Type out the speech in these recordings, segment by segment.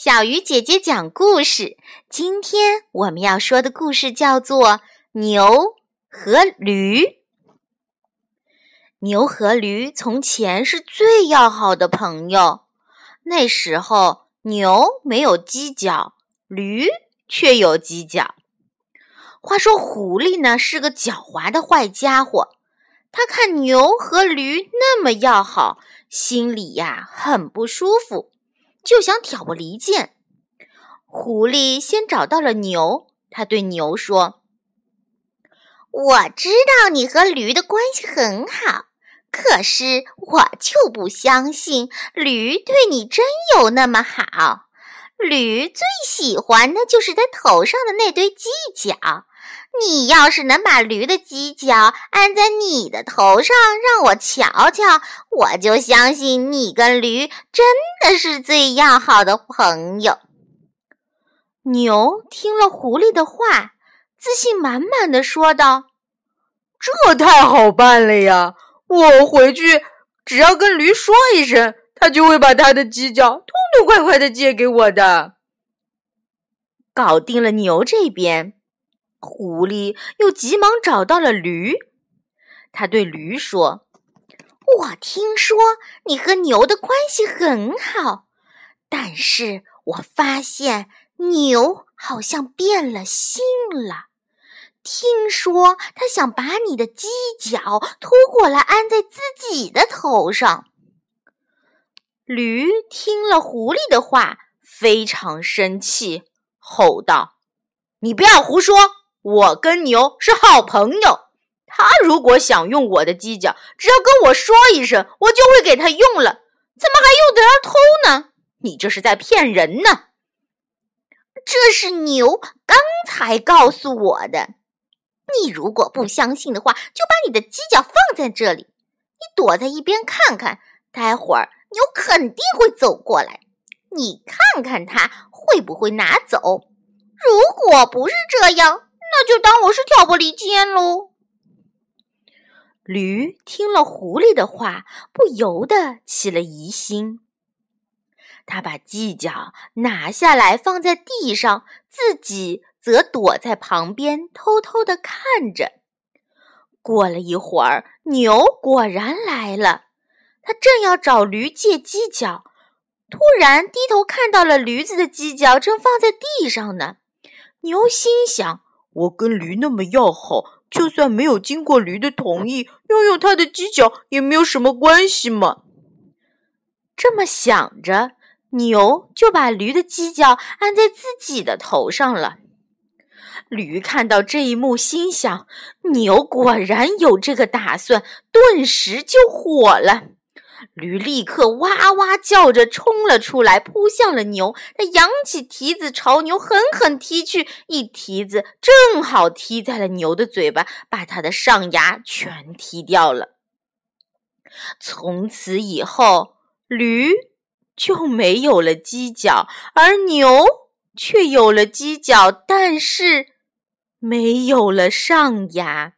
小鱼姐姐讲故事。今天我们要说的故事叫做《牛和驴》。牛和驴从前是最要好的朋友。那时候，牛没有犄角，驴却有犄角。话说，狐狸呢是个狡猾的坏家伙。他看牛和驴那么要好，心里呀很不舒服。就想挑拨离间。狐狸先找到了牛，他对牛说：“我知道你和驴的关系很好，可是我就不相信驴对你真有那么好。驴最喜欢的就是它头上的那堆犄角。”你要是能把驴的犄角安在你的头上，让我瞧瞧，我就相信你跟驴真的是最要好的朋友。牛听了狐狸的话，自信满满的说道：“这太好办了呀！我回去只要跟驴说一声，他就会把他的犄角痛痛快快的借给我的。”搞定了牛这边。狐狸又急忙找到了驴，他对驴说：“我听说你和牛的关系很好，但是我发现牛好像变了心了。听说他想把你的犄角拖过来安在自己的头上。”驴听了狐狸的话，非常生气，吼道：“你不要胡说！”我跟牛是好朋友，他如果想用我的犄角，只要跟我说一声，我就会给他用了。怎么还用得着偷呢？你这是在骗人呢！这是牛刚才告诉我的。你如果不相信的话，就把你的犄角放在这里，你躲在一边看看，待会儿牛肯定会走过来，你看看他会不会拿走。如果不是这样，那就当我是挑拨离间喽。驴听了狐狸的话，不由得起了疑心。他把犄角拿下来放在地上，自己则躲在旁边偷偷的看着。过了一会儿，牛果然来了。他正要找驴借犄角，突然低头看到了驴子的犄角正放在地上呢。牛心想。我跟驴那么要好，就算没有经过驴的同意，拥有它的犄角也没有什么关系嘛。这么想着，牛就把驴的犄角安在自己的头上了。驴看到这一幕，心想：牛果然有这个打算，顿时就火了。驴立刻哇哇叫着冲了出来，扑向了牛。他扬起蹄子朝牛狠狠踢去，一蹄子正好踢在了牛的嘴巴，把它的上牙全踢掉了。从此以后，驴就没有了犄角，而牛却有了犄角，但是没有了上牙。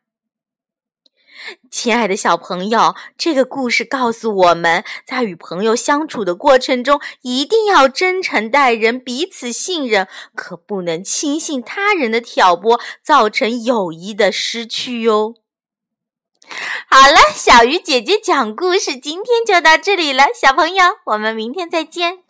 亲爱的小朋友，这个故事告诉我们在与朋友相处的过程中，一定要真诚待人，彼此信任，可不能轻信他人的挑拨，造成友谊的失去哟。好了，小鱼姐姐讲故事，今天就到这里了，小朋友，我们明天再见。